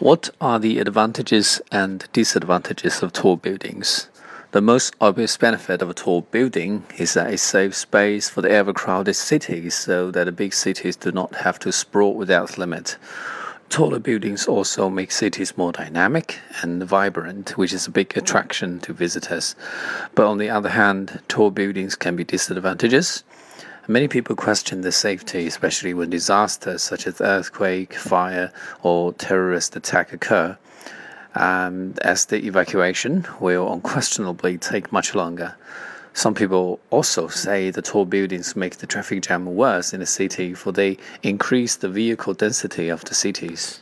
What are the advantages and disadvantages of tall buildings? The most obvious benefit of a tall building is that it saves space for the ever crowded cities so that the big cities do not have to sprawl without limit. Taller buildings also make cities more dynamic and vibrant, which is a big attraction to visitors. But on the other hand, tall buildings can be disadvantages. Many people question the safety, especially when disasters such as earthquake, fire, or terrorist attack occur, um, as the evacuation will unquestionably take much longer. Some people also say the tall buildings make the traffic jam worse in the city, for they increase the vehicle density of the cities.